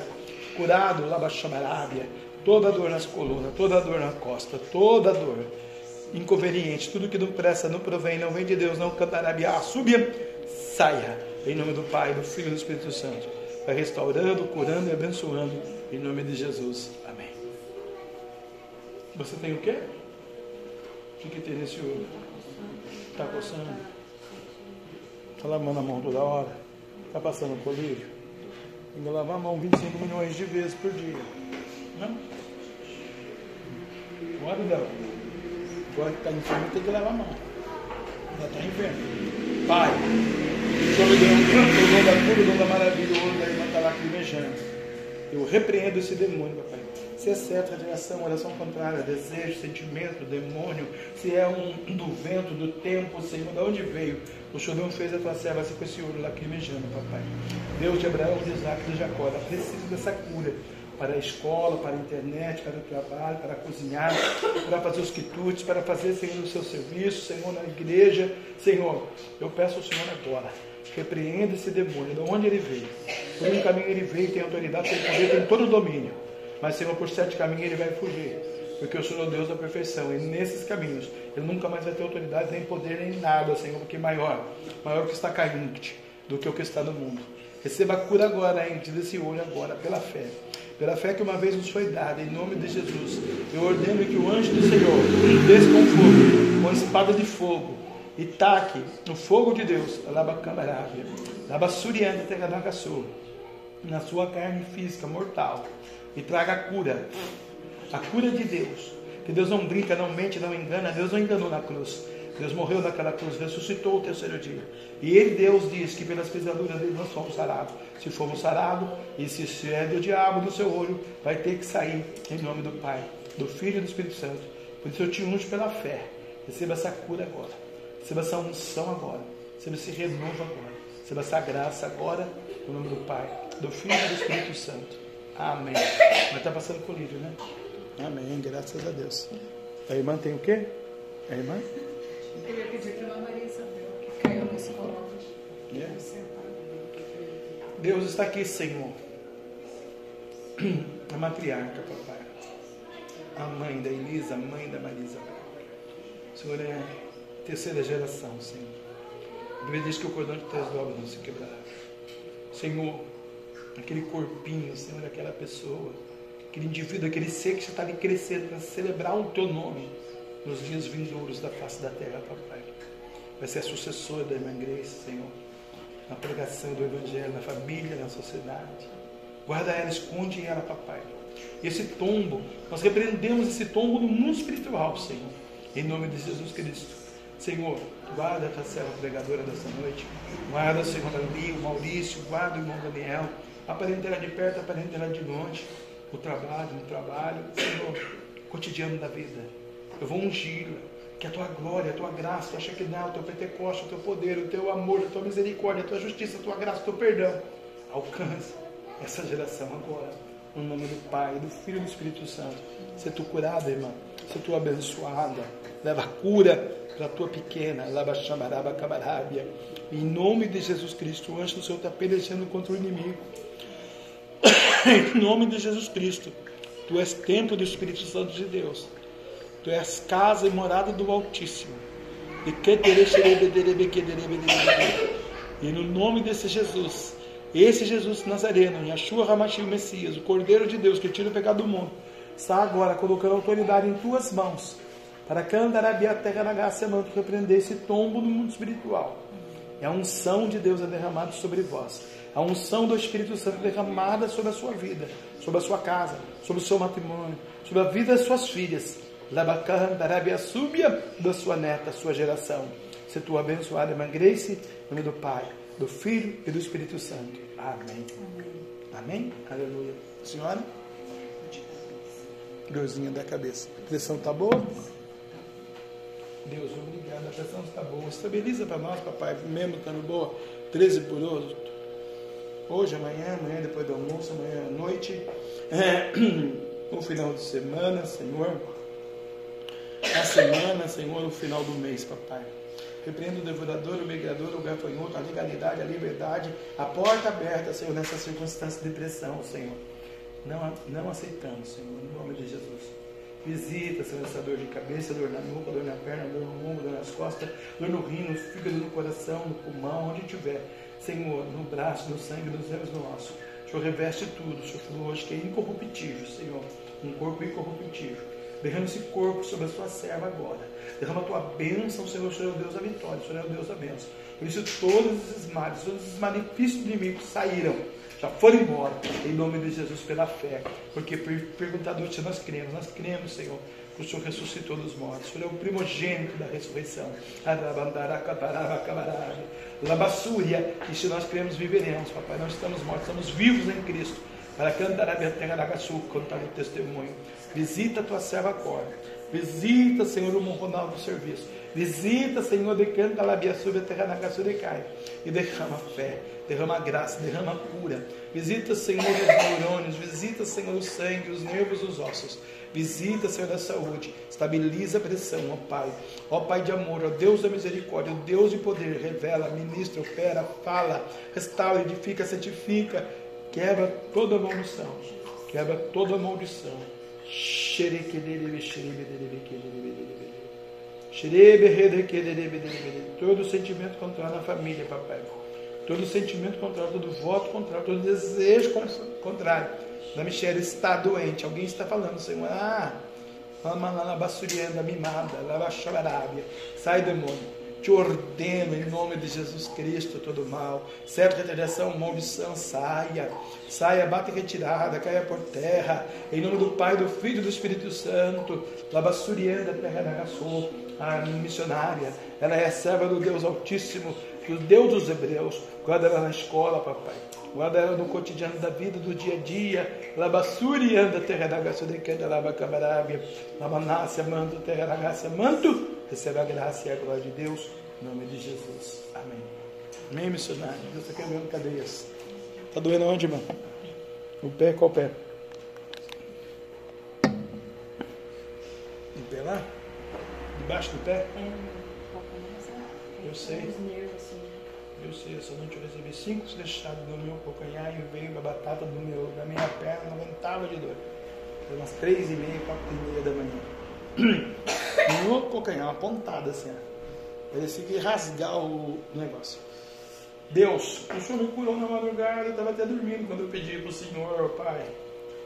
curado, lá, baixamarábia, toda dor nas colunas, toda dor na costa, toda dor, inconveniente, tudo que não presta, não provém, não vem de Deus, não cantará, biá, subia, saia, em nome do Pai, do Filho e do Espírito Santo, vai restaurando, curando e abençoando, em nome de Jesus, amém. Você tem o quê? O que tem nesse olho? Está coçando? Está lavando a mão toda hora? Está passando colírio? Tem que lavar a mão 25 milhões de vezes por dia. Não? Agora não. Agora que está enfermo tem que lavar a mão. Já está enfermo. Pai, deu o dom da cura, o dom da maravilha, o olho da irmã está lacrimejando. Eu repreendo esse demônio, papai. Se é a direção, oração contrária, desejo, sentimento, demônio, se é um do vento, do tempo, Senhor, de onde veio? O Senhor não fez a tua serva assim com esse olho lacrimejando, papai. Deus de Abraão, de Isaac de Jacó, ela precisa dessa cura para a escola, para a internet, para o trabalho, para cozinhar, para fazer os quitutes, para fazer, Senhor, o seu serviço, Senhor, na igreja. Senhor, eu peço ao Senhor agora, repreenda esse demônio, de onde ele veio. Por um caminho ele veio, tem autoridade, tem poder, tem todo o domínio. Mas, Senhor, por sete caminhos ele vai fugir. Porque o Senhor é o Deus da perfeição. E nesses caminhos, ele nunca mais vai ter autoridade, nem poder, nem nada, Senhor, porque maior, maior que está caindo do que o que está no mundo. Receba a cura agora, hein? Desse olho agora, pela fé. Pela fé que uma vez nos foi dada, em nome de Jesus. Eu ordeno que o anjo do Senhor desça com fogo, com espada de fogo, e taque no fogo de Deus, alabacamarávia, labassurianda, tegadagaçu, na sua carne física mortal, e traga a cura, a cura de Deus. Que Deus não brinca, não mente, não engana, Deus não enganou na cruz. Deus morreu naquela cruz, ressuscitou o terceiro dia. E ele, Deus, diz que pelas pisaduras dele nós somos sarados. Se formos sarados, e se é do diabo do seu olho, vai ter que sair em nome do Pai, do Filho e do Espírito Santo. Por isso eu te unjo pela fé. Receba essa cura agora. Receba essa unção agora. Receba esse renovo agora. Receba essa graça agora, no nome do Pai, do Filho e do Espírito Santo. Amém. Mas está passando colírio, né? Amém. Graças a Deus. A irmã tem o quê? A irmã? Eu ia pedir para a Maria Isabel, que caiu nesse colo. Yeah. Deus está aqui, Senhor. A matriarca, papai. A mãe da Elisa, a mãe da Maria Isabel. O Senhor é terceira geração, Senhor. A Bíblia diz que o cordão de três dobras não se quebrará. Senhor, aquele corpinho, Senhor, aquela pessoa, aquele indivíduo, aquele ser que está ali crescendo para celebrar o teu nome nos dias vindouros da face da terra, papai. Vai ser a sucessora da irmã Grace, Senhor, na pregação do Evangelho, na família, na sociedade. Guarda ela, esconde ela, papai. Esse tombo, nós repreendemos esse tombo no mundo espiritual, Senhor, em nome de Jesus Cristo. Senhor, guarda a tua serva pregadora dessa noite, guarda, Senhor, o Maurício, guarda o irmão Daniel, a parentela de perto, a parentela de longe, o trabalho, no trabalho, Senhor, cotidiano da vida. Eu vou ungir que a tua glória, a tua graça, a tua Shekinah, o teu Pentecoste, o teu poder, o teu amor, a tua misericórdia, a tua justiça, a tua graça, o teu perdão, alcance essa geração agora. No nome do Pai, do Filho e do Espírito Santo. Se tu curada, irmã. Se tu abençoada. Leva cura para tua pequena. Lava cabarábia. Em nome de Jesus Cristo, anjo do Senhor está pelejando contra o inimigo. Em nome de Jesus Cristo. Tu és templo do Espírito Santo de Deus. Tu és casa e morada do Altíssimo. E no nome desse Jesus, esse Jesus Nazareno, Yeshua Hamashi, o Messias, o Cordeiro de Deus que tira o pecado do mundo, está agora colocando autoridade em tuas mãos para candarabia a terra na graça mão repreender esse tombo no mundo espiritual. E a unção de Deus é derramada sobre vós. A unção do Espírito Santo derramada sobre a sua vida, sobre a sua casa, sobre o seu matrimônio, sobre a vida das suas filhas. Labacan, Darabia, súbia da sua neta, sua geração. Se tu abençoada, irmã Grace, em nome do Pai, do Filho e do Espírito Santo. Amém. Amém. Amém? Aleluia. Senhora? Dorzinha da cabeça. A pressão está boa? Deus, obrigado. A pressão está boa. Estabiliza para nós, papai, mesmo estando boa. 13 por 8. Hoje, amanhã, amanhã depois do almoço, amanhã à noite. É, o *clears throat* final de semana, Senhor a semana, Senhor, o final do mês, papai. Repreendo o devorador, o migrador, o gafanhoto, a legalidade, a liberdade, a porta aberta, Senhor, nessa circunstância de pressão, Senhor. Não, não aceitamos, Senhor, em nome de Jesus. Visita, Senhor, essa dor de cabeça, dor na nuca, dor na perna, dor no ombro, dor nas costas, dor no rim, no fígado, no coração, no pulmão, onde tiver. Senhor, no braço, no sangue, nos ramos, no osso. O Senhor reveste tudo. O Senhor falou hoje que é incorruptível, Senhor. Um corpo incorruptível Derrama esse corpo sobre a sua serva agora. Derrama a tua bênção, Senhor, o Senhor é o Deus da vitória, o Senhor é o Deus da bênção. Por isso, todos esses males, todos esses malefícios do inimigo saíram, já foram embora, em nome de Jesus, pela fé. Porque perguntador, se nós cremos, nós cremos, Senhor, o Senhor ressuscitou dos mortos. O Senhor é o primogênito da ressurreição. Labassúria. E se nós cremos, viveremos, papai. Nós estamos mortos, estamos vivos em Cristo. Para cantar a terra da contar o testemunho. Visita a tua serva agora. Visita, Senhor, o monronal do serviço. Visita, Senhor, de canta a sobre a terra na de cai. E derrama fé, derrama graça, derrama cura. Visita, Senhor, os neurônios. Visita, Senhor, o sangue, os nervos, os ossos. Visita, Senhor da saúde. Estabiliza a pressão, ó Pai. Ó Pai de amor, ó Deus da misericórdia, ó Deus de poder. Revela, ministra, opera, fala, restaura, edifica, santifica. Quebra toda maldição. Quebra toda maldição. Todo sentimento contrário na família, papai. Todo sentimento contrário, todo voto contrário, todo desejo contrário. Da Michelle está doente. Alguém está falando, Senhor. Ah, ama lá na mimada, chavarábia. Sai, demônio. Te ordeno em nome de Jesus Cristo todo mal, certa retaliação, maldição, saia, saia, bate retirada, caia por terra, em nome do Pai, do Filho e do Espírito Santo, labassurianda, terra da a missionária, ela é serva do Deus Altíssimo, do Deus dos Hebreus, guarda ela na escola, papai, guarda ela no cotidiano da vida, do dia a dia, labassuri anda, terra da graça de canta, lava cabarábia, labanácia, manto, terra da graça, manto, receba a graça e a glória de Deus, em nome de Jesus. Amém. Amém, missionário. Deus está quebrando cadeias. Está doendo onde, irmão? O pé, qual pé? O pé lá? Debaixo do pé? Eu sei. Eu sei, essa noite eu recebi cinco fechados no meu calcanhar e veio a batata do meu, da minha perna, não aguentava de dor. Foi umas três e meia, quatro e meia da manhã. *coughs* No calcanhar, uma pontada assim, ó. Parecia que rasgar o negócio. Deus, o Senhor me curou na madrugada, eu estava até dormindo quando eu pedi para o Senhor, Pai,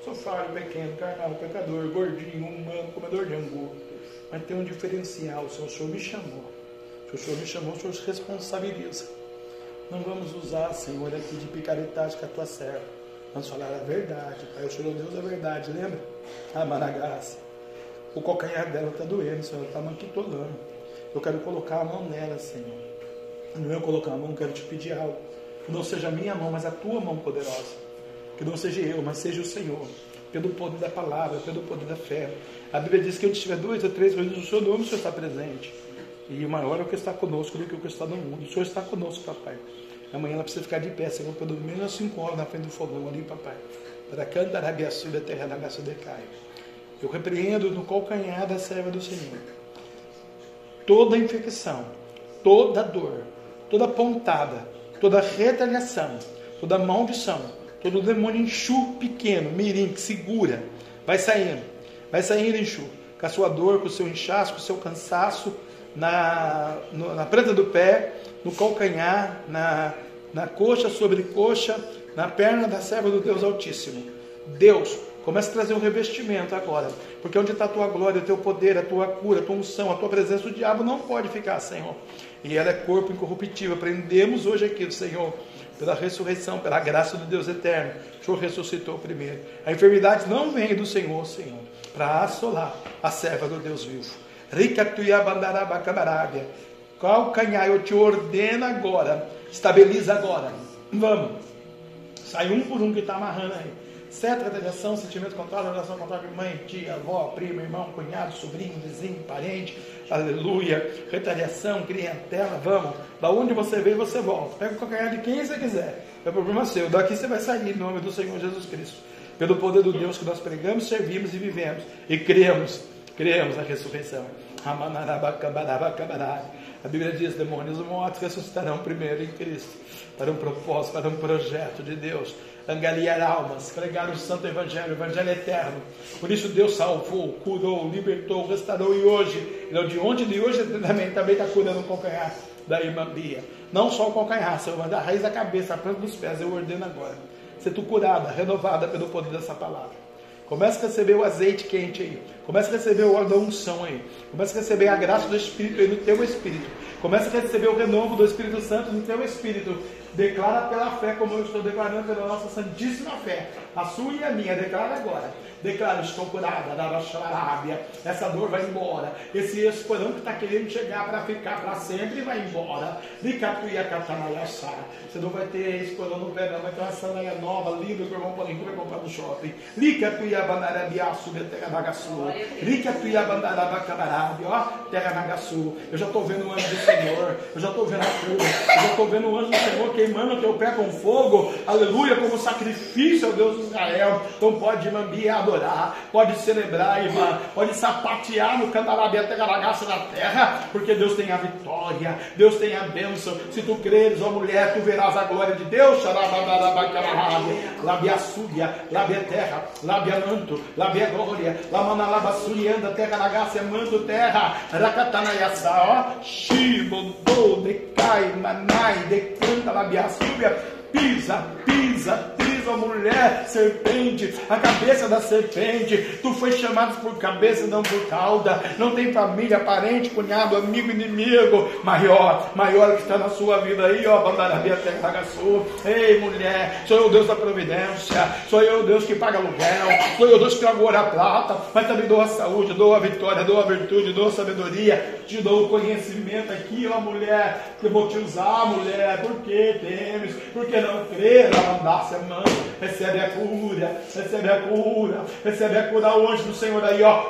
sou falho, pequeno, carnal, pecador, gordinho, humano, comedor de angu. Mas tem um diferencial, o Senhor me chamou. Se o Senhor me chamou, o Senhor se responsabiliza. Não vamos usar, Senhor, aqui de picaretagem com a tua serva. Vamos falar a verdade, Pai. O Senhor é Deus da verdade, lembra? A Managaça. O calcanhar dela está doendo, Senhor, está manquitolando. Eu quero colocar a mão nela, Senhor. Não eu colocar a mão, quero te pedir algo. Que não seja a minha mão, mas a tua mão poderosa. Que não seja eu, mas seja o Senhor. Pelo poder da palavra, pelo poder da fé. A Bíblia diz que onde estiver dois ou três vezes o Senhor nome, o Senhor está presente. E o maior é o que está conosco do que o que está no mundo. O Senhor está conosco, papai. Amanhã ela precisa ficar de pé, Senhor, pelo menos 5 horas na frente do fogão ali, papai. Para cantar a da terra da graça de Caio. Eu repreendo no calcanhar da serva do Senhor toda infecção, toda dor, toda pontada, toda retaliação, toda maldição, todo demônio enxu pequeno, mirim, que segura, vai saindo, vai saindo enxu, com a sua dor, com o seu inchaço, com o seu cansaço, na, no, na planta do pé, no calcanhar, na, na coxa sobre coxa, na perna da serva do Deus Altíssimo. Deus, começa a trazer um revestimento agora, porque onde está a tua glória, o teu poder, a tua cura, a tua unção, a tua presença, o diabo não pode ficar, Senhor. E ela é corpo incorruptível. Aprendemos hoje aqui, Senhor, pela ressurreição, pela graça do Deus eterno. O Senhor ressuscitou primeiro. A enfermidade não vem do Senhor, Senhor, para assolar a serva do Deus vivo. Calcanhar, eu te ordeno agora. Estabiliza agora. Vamos. Sai um por um que está amarrando aí. Certa retaliação, sentimento contrário, relação contrária mãe, tia, avó, primo, irmão, cunhado, sobrinho, vizinho, parente. Aleluia. Retaliação, clientela, vamos. Da onde você veio, você volta. Pega o calcanhar de quem você quiser. É problema seu. Daqui você vai sair em nome do Senhor Jesus Cristo. Pelo poder do Deus que nós pregamos, servimos e vivemos. E cremos. Cremos na ressurreição. A Bíblia diz: demônios mortos ressuscitarão primeiro em Cristo, para um propósito, para um projeto de Deus. Angariar almas, pregar o santo evangelho, o evangelho eterno. Por isso Deus salvou, curou, libertou, restaurou e hoje, de onde de hoje também está curando o calcanhar da irmã Bia. Não só o calcanhar, mas da raiz da cabeça, a planta dos pés, eu ordeno agora. Ser tu curada, renovada pelo poder dessa palavra. Começa a receber o azeite quente aí. Começa a receber o óleo da unção aí. Começa a receber a graça do Espírito aí no teu espírito. Começa a receber o renovo do Espírito Santo no teu espírito. Declara pela fé, como eu estou declarando pela nossa santíssima fé. A sua e a minha. Declara agora. Declara, estou curada, Arábia. Essa dor vai embora. Esse esporão que está querendo chegar para ficar para sempre vai embora. Você não vai ter esporão no pé, não. Vai ter uma sandália nova, linda, que o irmão Paulinho vai comprar no shopping. Licatuiabandarabiaçu, terra nagaçu. Licatuiabandarabacabarabia, ó, terra nagaçu. Eu já estou vendo o anjo do Senhor. Eu já estou vendo a cura. Eu já estou vendo o anjo do Senhor queimando teu pé com fogo. Aleluia, como sacrifício ao Deus de Israel. Então pode mambiar adorar, pode celebrar, irmã, pode sapatear no cantarabia até garagaça da terra, porque Deus tem a vitória, Deus tem a bênção. Se tu creres, ó mulher, tu verás a glória de Deus. Labia súbia, labia terra, labia manto, labia glória, lamanalaba surianda, terra nagaça, manto terra, racatanaiaçá, ó, shibodô, decai, manai, decanta, labia súbia, pisa, pisa, pisa, mulher, serpente, a cabeça da serpente. Tu foi chamado por cabeça, não por cauda. Não tem família, parente, cunhado, amigo, inimigo. Maior, maior que está na sua vida aí, ó, Bandarabia Terra Sul. Ei, mulher, sou eu Deus da providência. Sou eu Deus que paga aluguel. Sou eu Deus que trago a prata, mas também dou a saúde, dou a vitória, dou a virtude, dou a sabedoria. Te dou o conhecimento aqui, ó, mulher, que eu vou te usar, mulher. Por que temes? Porque não crê, lavandasse a mão, recebe a cura, recebe a cura, recebe a cura hoje do Senhor aí, ó.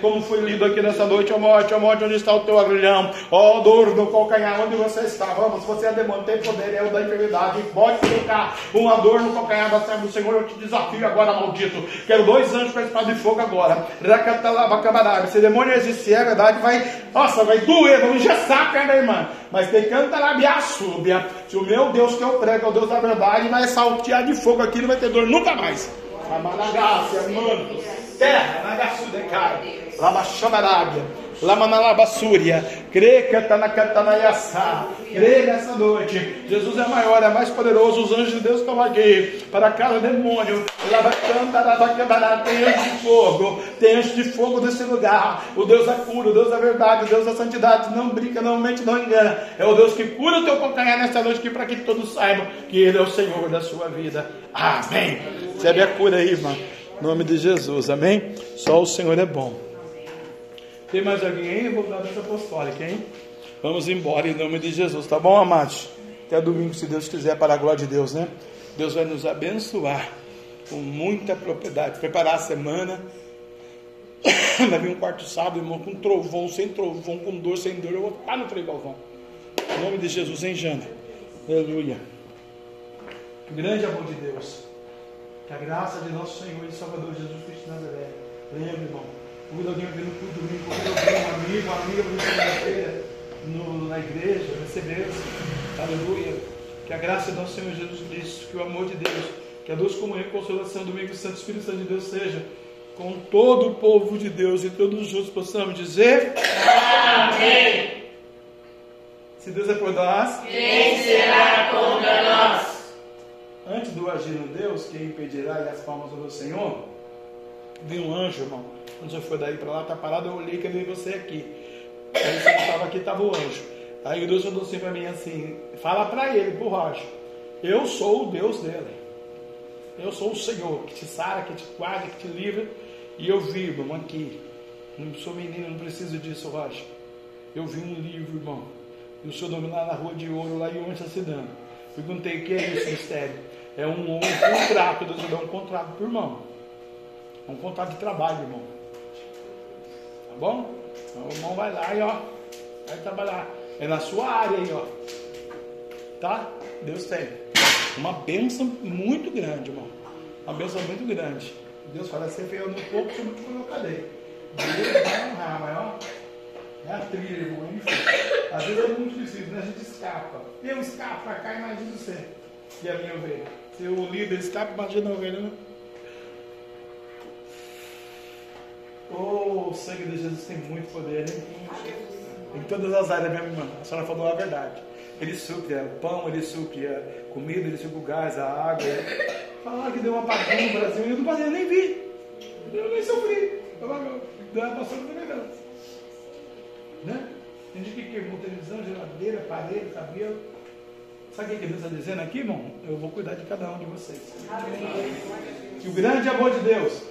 Como foi lido aqui nessa noite, ó morte, ó morte, onde está o teu agrilhão, ó dor no calcanhar, onde você está, vamos, você é demônio, tem poder, é o da enfermidade, pode colocar uma dor no calcanhar da serva do Senhor, eu te desafio agora, maldito, quero dois anjos para espada de fogo agora, racatalabacabarária, se demônio existir, é verdade, vai, nossa, vai doer, vai engessar a perna irmã. Mas tem canta na súbia. Se o meu Deus que eu prego é o Deus da verdade, vai saltear de fogo aqui, não vai ter dor nunca mais. Amanagácia, mano, terra, nagaçu decai, labaxamarábia. Lamanalabassúria, crê cantanacantanayassá, crê nessa noite. Jesus é maior, é mais poderoso. Os anjos de Deus estão aqui para cada demônio. Tem anjo de fogo, tem anjo de fogo nesse lugar. O Deus da cura, o Deus da verdade, o Deus da santidade. Não brinca, não mente, não engana. É o Deus que cura o teu calcanhar nesta noite, para que todos saibam que Ele é o Senhor da sua vida. Amém. Recebe a cura aí, irmão. Em nome de Jesus, amém? Só o Senhor é bom. Tem mais alguém aí? Vou dar essa apostólica, hein? Vamos embora em nome de Jesus, tá bom, amados? Até domingo, se Deus quiser, para a glória de Deus, né? Deus vai nos abençoar com muita propriedade. Preparar a semana. *coughs* Vai vir um quarto sábado, irmão, com trovão, sem trovão, com dor, sem dor. Eu vou estar no trem Galvão. Em nome de Jesus, hein, Jana? Aleluia. Grande amor de Deus. Que a graça de nosso Senhor e Salvador Jesus Cristo de Nazaré. Lembra, irmão Convido alguém vir no culto domingo, convido alguém, um amigo, uma amiga para segunda-feira na igreja, receber Aleluia. Que a graça do nosso Senhor Jesus Cristo, que o amor de Deus, que a doce comunhão e consolação do domingo Santo Espírito Santo de Deus seja com todo o povo de Deus e todos juntos possamos dizer Amém. Se Deus é por nós, quem será contra nós? Antes do agir no Deus, quem impedirá e as palmas do Senhor? Vi um anjo, irmão quando você foi daí para lá, tá parado, eu olhei que eu vi você aqui. Aí você estava aqui, estava o anjo. Aí Deus falou assim para mim assim, fala para ele, pro Rocha, eu sou o Deus dele. Eu sou o Senhor, que te sara, que te guarda, que te livra. E eu vi, irmão, aqui. Não sou menino, não preciso disso, Rocha. Eu vi um livro, irmão. E o seu nome lá na rua de ouro, lá e se dando. Perguntei o que é esse mistério. É um, um contrato, Deus dá um contrato por irmão. É um contrato de trabalho, irmão bom? Então, o irmão vai lá e ó, vai trabalhar. É na sua área aí, ó. Tá? Deus tem. Uma bênção muito grande, irmão. Uma bênção muito grande. Deus fala, você veio no pouco, você muito eu cadê? Deus vai honrar, mas ó. É a trilha, irmão. Enfim. Às vezes é muito difícil, né? A gente escapa. Eu escapo pra cá, imagina você. E a minha ovelha. Se o líder escapa, imagina a ovelha, né? Oh, o sangue de Jesus tem muito poder, hein? Em todas as áreas, minha irmã. A senhora falou a verdade. Ele supre o pão, ele supre a comida, ele supre o gás, a água. Falar que deu uma apagão no Brasil, eu não passei, eu nem vi. Eu nem sofri. Não passando também não. Né? Tem gente que queimou televisão, geladeira, parede, cabelo. Sabe o que Deus está dizendo aqui, irmão? Eu vou cuidar de cada um de vocês. Amém. Que o grande amor de Deus,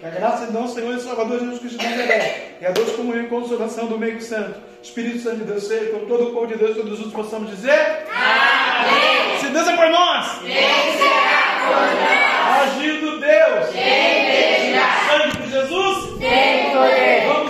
que a graça de nosso Senhor e Salvador Jesus Cristo de Nazaré e a doce comunhão e consolação do meio santo, Espírito Santo de Deus seja com todo o povo de Deus, todos os possamos dizer: Amém! Se Deus é por nós, quem será por nós? Agindo Deus, quem sangue de Jesus, tem poder. Vamos